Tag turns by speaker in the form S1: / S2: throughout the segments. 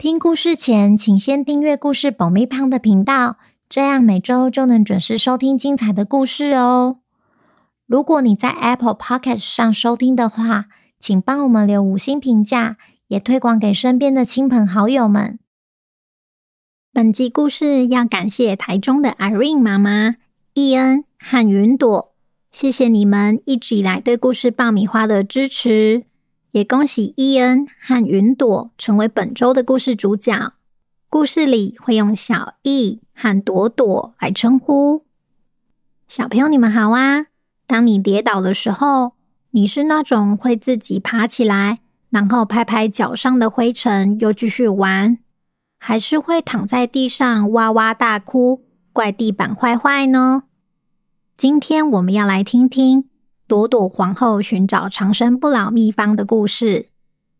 S1: 听故事前，请先订阅故事爆米花的频道，这样每周就能准时收听精彩的故事哦。如果你在 Apple Podcast 上收听的话，请帮我们留五星评价，也推广给身边的亲朋好友们。本集故事要感谢台中的 Irene 妈妈、伊恩和云朵，谢谢你们一直以来对故事爆米花的支持。也恭喜伊恩和云朵成为本周的故事主角。故事里会用小易和朵朵来称呼。小朋友，你们好啊！当你跌倒的时候，你是那种会自己爬起来，然后拍拍脚上的灰尘，又继续玩，还是会躺在地上哇哇大哭，怪地板坏坏呢？今天我们要来听听。朵朵皇后寻找长生不老秘方的故事，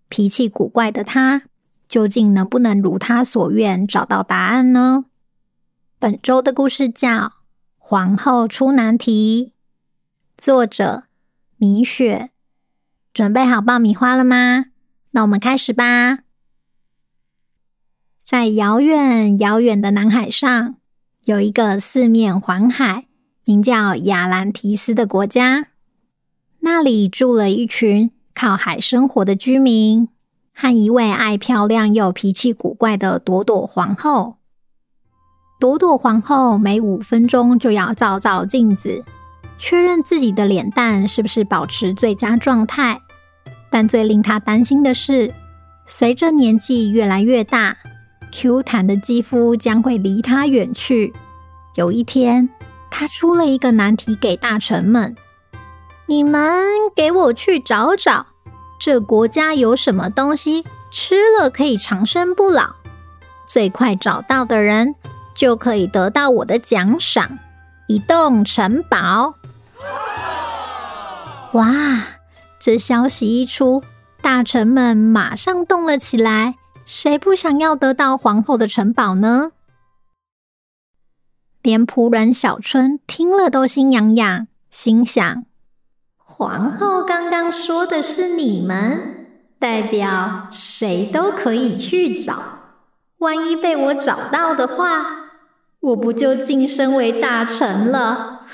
S1: 脾气古怪的她，究竟能不能如她所愿找到答案呢？本周的故事叫《皇后出难题》，作者米雪。准备好爆米花了吗？那我们开始吧。在遥远遥远的南海上，有一个四面环海、名叫亚兰提斯的国家。那里住了一群靠海生活的居民，和一位爱漂亮又脾气古怪的朵朵皇后。朵朵皇后每五分钟就要照照镜子，确认自己的脸蛋是不是保持最佳状态。但最令她担心的是，随着年纪越来越大，Q 弹的肌肤将会离她远去。有一天，她出了一个难题给大臣们。你们给我去找找，这国家有什么东西吃了可以长生不老？最快找到的人就可以得到我的奖赏——一栋城堡。哇！这消息一出，大臣们马上动了起来。谁不想要得到皇后的城堡呢？连仆人小春听了都心痒痒，心想。皇后刚刚说的是你们，代表谁都可以去找。万一被我找到的话，我不就晋升为大臣了？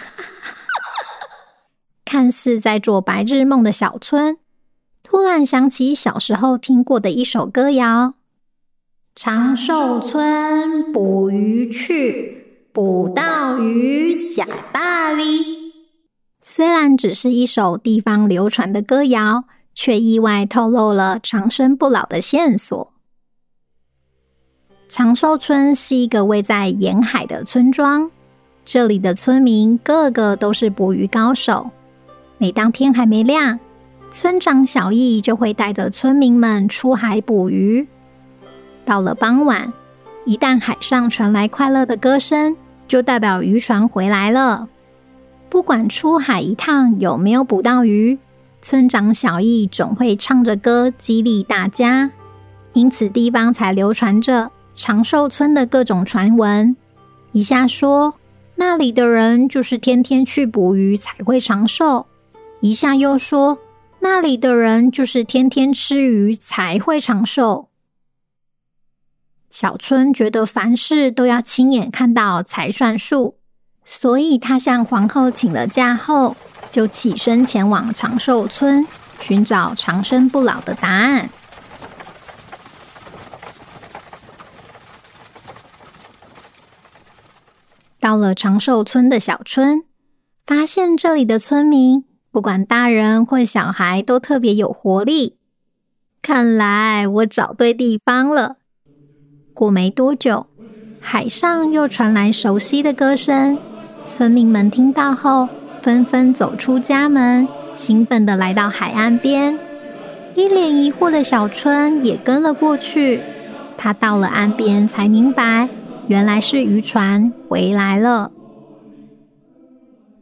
S1: 看似在做白日梦的小春，突然想起小时候听过的一首歌谣：“长寿村捕鱼去，捕到鱼假大利。”虽然只是一首地方流传的歌谣，却意外透露了长生不老的线索。长寿村是一个位在沿海的村庄，这里的村民个个都是捕鱼高手。每当天还没亮，村长小易就会带着村民们出海捕鱼。到了傍晚，一旦海上传来快乐的歌声，就代表渔船回来了。不管出海一趟有没有捕到鱼，村长小易总会唱着歌激励大家，因此地方才流传着长寿村的各种传闻。一下说那里的人就是天天去捕鱼才会长寿，一下又说那里的人就是天天吃鱼才会长寿。小春觉得凡事都要亲眼看到才算数。所以，他向皇后请了假后，就起身前往长寿村寻找长生不老的答案。到了长寿村的小村，发现这里的村民不管大人或小孩都特别有活力。看来我找对地方了。过没多久，海上又传来熟悉的歌声。村民们听到后，纷纷走出家门，兴奋地来到海岸边。一脸疑惑的小春也跟了过去。他到了岸边，才明白原来是渔船回来了。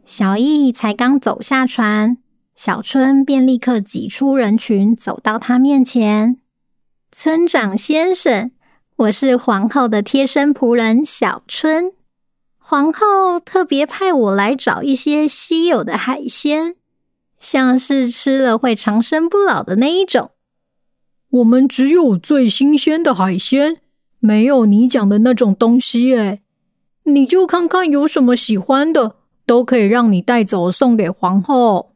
S1: 小易才刚走下船，小春便立刻挤出人群，走到他面前：“村长先生，我是皇后的贴身仆人小春。皇后特别派我来找一些稀有的海鲜，像是吃了会长生不老的那一种。
S2: 我们只有最新鲜的海鲜。”没有你讲的那种东西诶，你就看看有什么喜欢的，都可以让你带走送给皇后。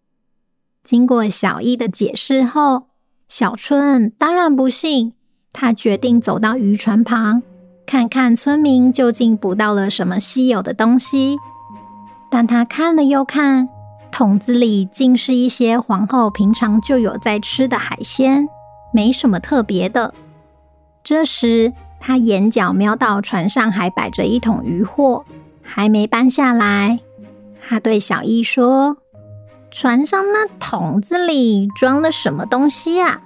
S1: 经过小易的解释后，小春当然不信，他决定走到渔船旁，看看村民究竟捕到了什么稀有的东西。但他看了又看，桶子里竟是一些皇后平常就有在吃的海鲜，没什么特别的。这时，他眼角瞄到船上还摆着一桶渔货，还没搬下来。他对小易说：“船上那桶子里装了什么东西啊？”“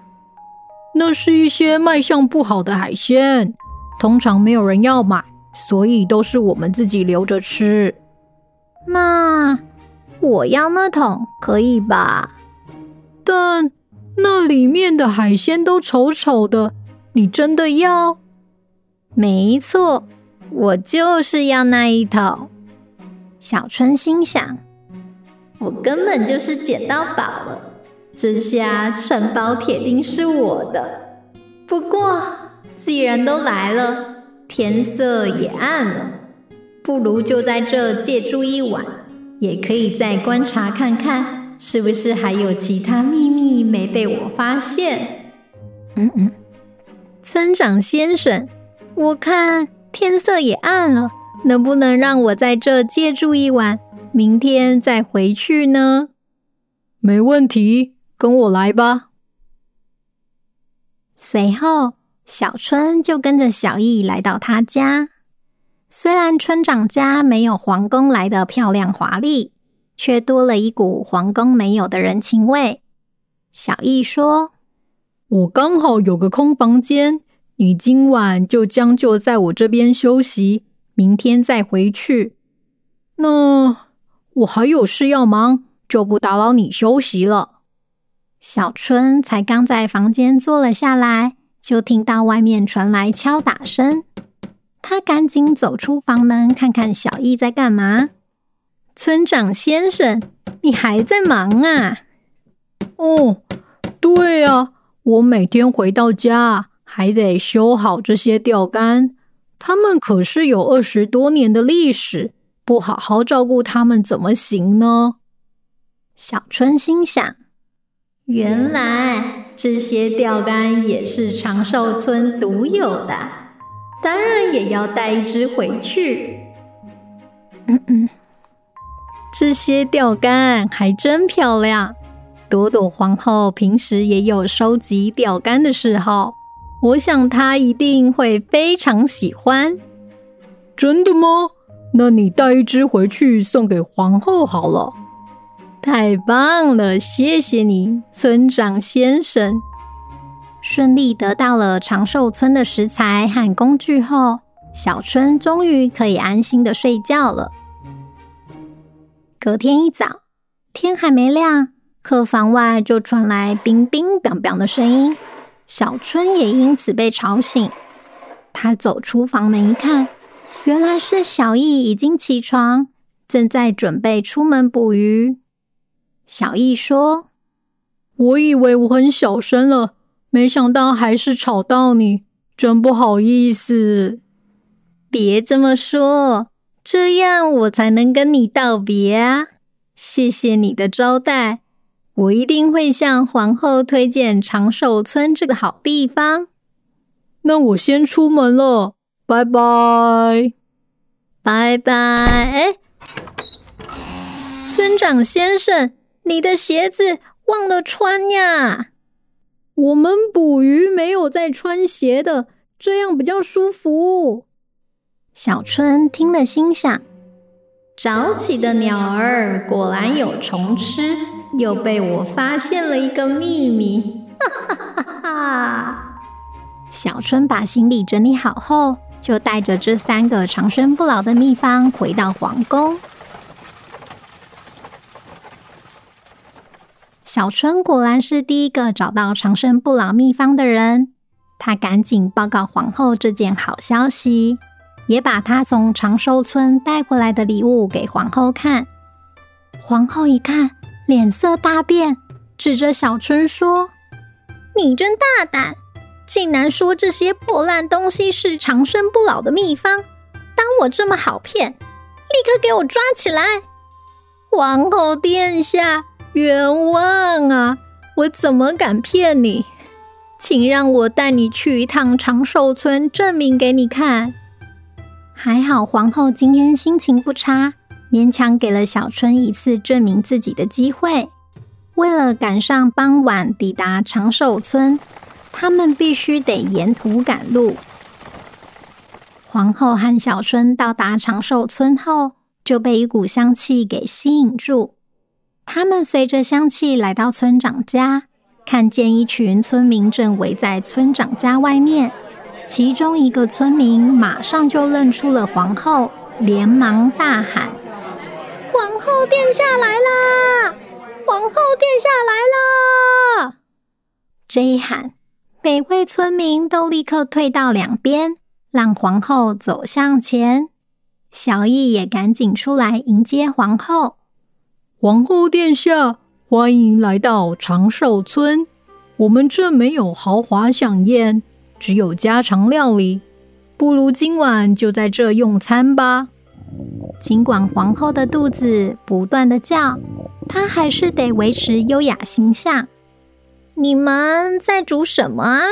S2: 那是一些卖相不好的海鲜，通常没有人要买，所以都是我们自己留着吃。”“
S1: 那我要那桶可以吧？”“
S2: 但那里面的海鲜都丑丑的，你真的要？”
S1: 没错，我就是要那一桶。小春心想：我根本就是捡到宝了，这下城堡铁定是我的。不过，既然都来了，天色也暗了，不如就在这借住一晚，也可以再观察看看，是不是还有其他秘密没被我发现。嗯嗯，村长先生。我看天色也暗了，能不能让我在这借住一晚，明天再回去呢？
S2: 没问题，跟我来吧。
S1: 随后，小春就跟着小易来到他家。虽然村长家没有皇宫来的漂亮华丽，却多了一股皇宫没有的人情味。小易说：“
S2: 我刚好有个空房间。”你今晚就将就在我这边休息，明天再回去。那我还有事要忙，就不打扰你休息了。
S1: 小春才刚在房间坐了下来，就听到外面传来敲打声。他赶紧走出房门，看看小易在干嘛。村长先生，你还在忙啊？
S2: 哦，对啊，我每天回到家。还得修好这些钓竿，他们可是有二十多年的历史，不好好照顾他们怎么行呢？
S1: 小春心想，原来这些钓竿也是长寿村独有的，当然也要带一只回去。嗯嗯，这些钓竿还真漂亮。朵朵皇后平时也有收集钓竿的嗜好。我想她一定会非常喜欢。
S2: 真的吗？那你带一只回去送给皇后好了。
S1: 太棒了，谢谢你，村长先生。顺利得到了长寿村的食材和工具后，小春终于可以安心的睡觉了。隔天一早，天还没亮，客房外就传来冰冰冰冰的声音。小春也因此被吵醒，他走出房门一看，原来是小易已经起床，正在准备出门捕鱼。小易说：“
S2: 我以为我很小声了，没想到还是吵到你，真不好意思。”
S1: 别这么说，这样我才能跟你道别啊！谢谢你的招待。我一定会向皇后推荐长寿村这个好地方。
S2: 那我先出门了，拜拜，
S1: 拜拜。哎，村长先生，你的鞋子忘了穿呀？
S2: 我们捕鱼没有在穿鞋的，这样比较舒服。
S1: 小春听了，心想：早起的鸟儿果然有虫吃。又被我发现了一个秘密，哈哈哈哈！小春把行李整理好后，就带着这三个长生不老的秘方回到皇宫。小春果然是第一个找到长生不老秘方的人，他赶紧报告皇后这件好消息，也把他从长寿村带回来的礼物给皇后看。皇后一看，脸色大变，指着小春说：“你真大胆！”竟然说这些破烂东西是长生不老的秘方，当我这么好骗？立刻给我抓起来！
S2: 皇后殿下，冤枉啊！我怎么敢骗你？请让我带你去一趟长寿村，证明给你看。
S1: 还好皇后今天心情不差，勉强给了小春一次证明自己的机会。为了赶上傍晚抵达长寿村。他们必须得沿途赶路。皇后和小春到达长寿村后，就被一股香气给吸引住。他们随着香气来到村长家，看见一群村民正围在村长家外面。其中一个村民马上就认出了皇后，连忙大喊：“皇后殿下来啦！皇后殿下来啦！”这一喊。每位村民都立刻退到两边，让皇后走向前。小艺也赶紧出来迎接皇后。
S2: 皇后殿下，欢迎来到长寿村。我们这没有豪华享宴，只有家常料理。不如今晚就在这用餐吧。
S1: 尽管皇后的肚子不断的叫，她还是得维持优雅形象。你们在煮什么啊？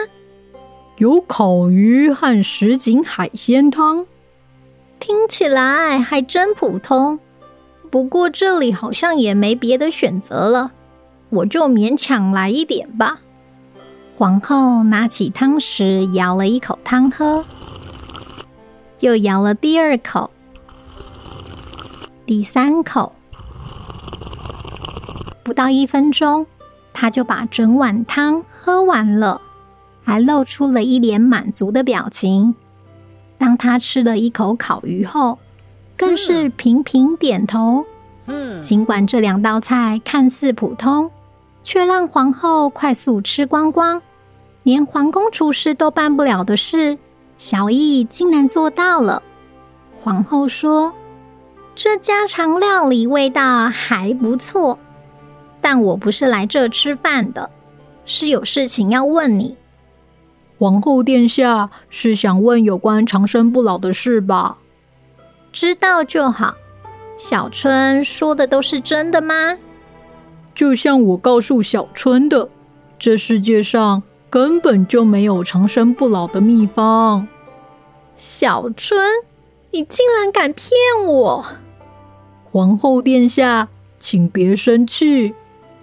S2: 有烤鱼和什锦海鲜汤，
S1: 听起来还真普通。不过这里好像也没别的选择了，我就勉强来一点吧。皇后拿起汤匙舀了一口汤喝，又舀了第二口、第三口，不到一分钟。他就把整碗汤喝完了，还露出了一脸满足的表情。当他吃了一口烤鱼后，更是频频点头。嗯，尽管这两道菜看似普通，却让皇后快速吃光光。连皇宫厨师都办不了的事，小易竟然做到了。皇后说：“这家常料理味道还不错。”但我不是来这吃饭的，是有事情要问你。
S2: 皇后殿下是想问有关长生不老的事吧？
S1: 知道就好。小春说的都是真的吗？
S2: 就像我告诉小春的，这世界上根本就没有长生不老的秘方。
S1: 小春，你竟然敢骗我！
S2: 皇后殿下，请别生气。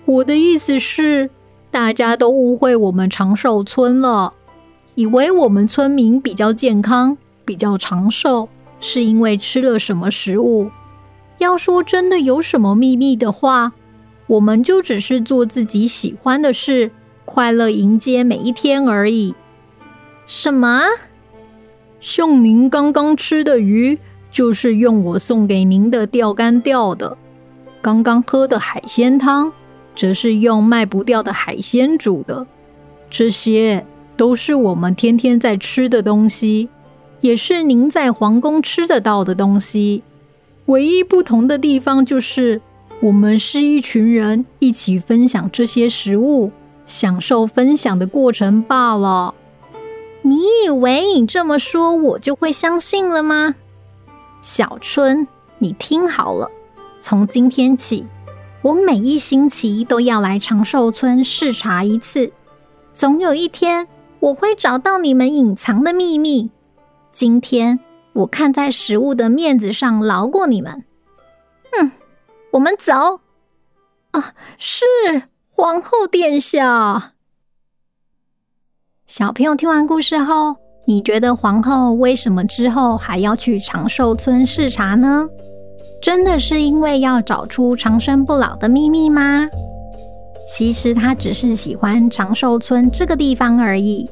S2: 我的意思是，大家都误会我们长寿村了，以为我们村民比较健康、比较长寿，是因为吃了什么食物。要说真的有什么秘密的话，我们就只是做自己喜欢的事，快乐迎接每一天而已。
S1: 什么？
S2: 像您刚刚吃的鱼，就是用我送给您的钓竿钓的；刚刚喝的海鲜汤。则是用卖不掉的海鲜煮的，这些都是我们天天在吃的东西，也是您在皇宫吃得到的东西。唯一不同的地方就是，我们是一群人一起分享这些食物，享受分享的过程罢了。
S1: 你以为你这么说，我就会相信了吗？小春，你听好了，从今天起。我每一星期都要来长寿村视察一次，总有一天我会找到你们隐藏的秘密。今天我看在食物的面子上饶过你们。嗯，我们走。
S2: 啊，是皇后殿下。
S1: 小朋友听完故事后，你觉得皇后为什么之后还要去长寿村视察呢？真的是因为要找出长生不老的秘密吗？其实她只是喜欢长寿村这个地方而已。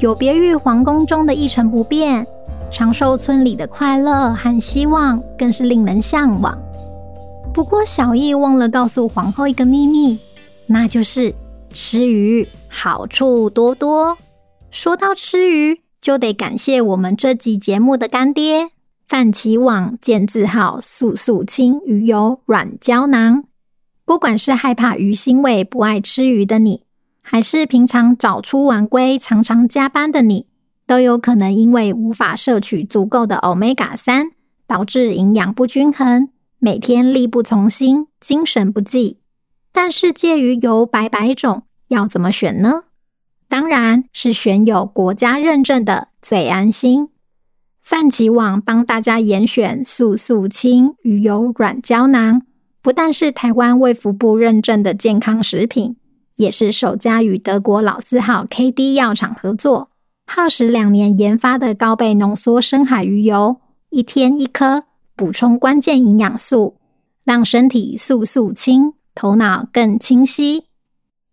S1: 有别于皇宫中的一成不变，长寿村里的快乐和希望更是令人向往。不过，小艺忘了告诉皇后一个秘密，那就是吃鱼好处多多。说到吃鱼，就得感谢我们这集节目的干爹——范琪网健字号素素清鱼油软胶囊。不管是害怕鱼腥味、不爱吃鱼的你，还是平常早出晚归、常常加班的你，都有可能因为无法摄取足够的 Omega 三，导致营养不均衡，每天力不从心、精神不济。但是介于油百百种，要怎么选呢？当然是选有国家认证的最安心。范琪网帮大家严选速速清鱼油软胶囊。不但是台湾卫福部认证的健康食品，也是首家与德国老字号 KD 药厂合作，耗时两年研发的高倍浓缩深海鱼油，一天一颗，补充关键营养素，让身体速速清，头脑更清晰。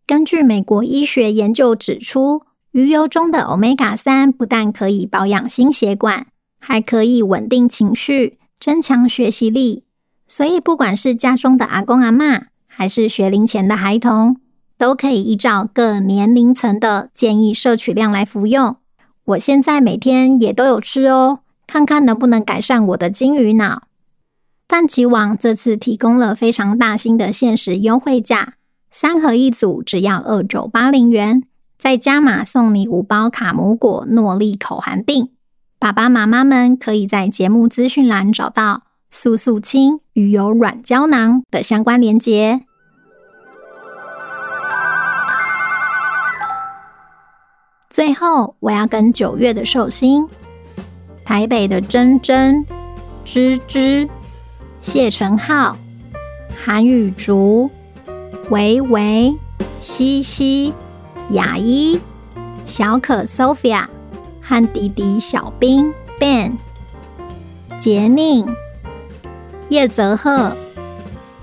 S1: 根据美国医学研究指出，鱼油中的 Omega 三不但可以保养心血管，还可以稳定情绪，增强学习力。所以，不管是家中的阿公阿嬷，还是学龄前的孩童，都可以依照各年龄层的建议摄取量来服用。我现在每天也都有吃哦，看看能不能改善我的金鱼脑。范琪网这次提供了非常大型的限时优惠价，三盒一组只要二九八零元，再加码送你五包卡姆果诺丽口含錠。爸爸妈妈们可以在节目资讯栏找到。速速清鱼油软胶囊的相关链接。最后，我要跟九月的寿星、台北的珍珍、芝芝、谢承浩、韩雨竹、维维、西西、雅一、小可 Sophia 和弟弟小兵 Ben、杰宁。叶泽赫、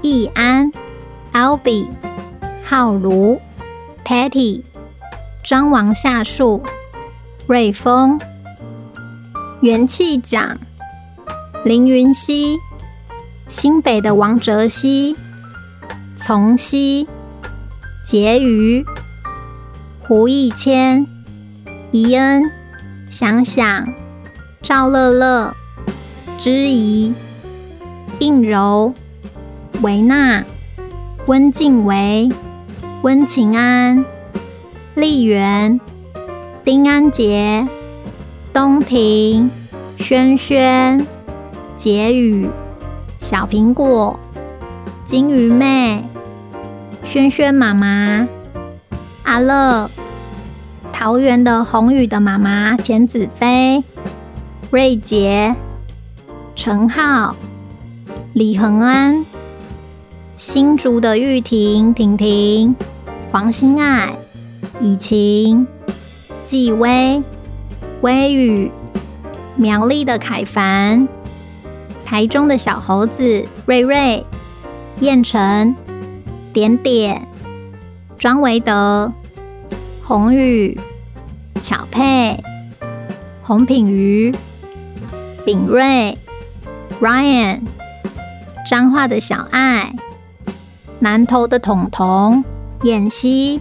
S1: 易安、Albi、浩如、Patty、张王夏树、瑞丰、元气奖、林云熙、新北的王哲熙、从熙、婕妤、胡一谦、怡恩、想想、赵乐乐、知怡。应柔、维娜、温静维、温晴安、丽媛、丁安杰、东婷、轩轩、杰宇、小苹果、金鱼妹、轩轩妈妈、阿乐、桃园的宏宇的妈妈钱子飞、瑞杰、陈浩。李恒安、新竹的玉婷、婷婷、黄心爱、以晴、纪薇、微雨、苗栗的凯凡、台中的小猴子瑞瑞、燕城、点点、庄维德、宏宇、巧佩、洪品瑜、炳瑞、Ryan。彰化的小爱，南投的彤彤、燕西，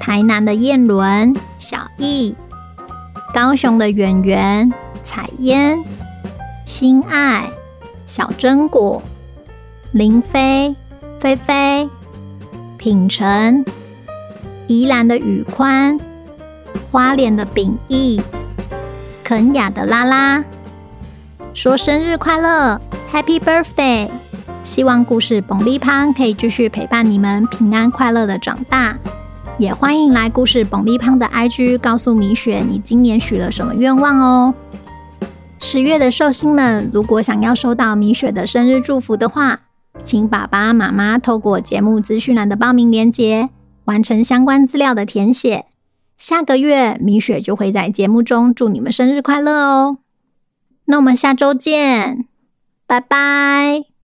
S1: 台南的燕伦、小艺，高雄的圆圆、彩嫣、心爱、小榛果、林飞、菲菲、品成，宜兰的宇宽，花莲的秉义，肯雅的拉拉，说生日快乐！Happy birthday！希望故事蹦力胖可以继续陪伴你们平安快乐的长大。也欢迎来故事蹦力胖的 IG 告诉米雪你今年许了什么愿望哦。十月的寿星们，如果想要收到米雪的生日祝福的话，请爸爸妈妈透过节目资讯栏的报名链接完成相关资料的填写。下个月米雪就会在节目中祝你们生日快乐哦。那我们下周见。拜拜。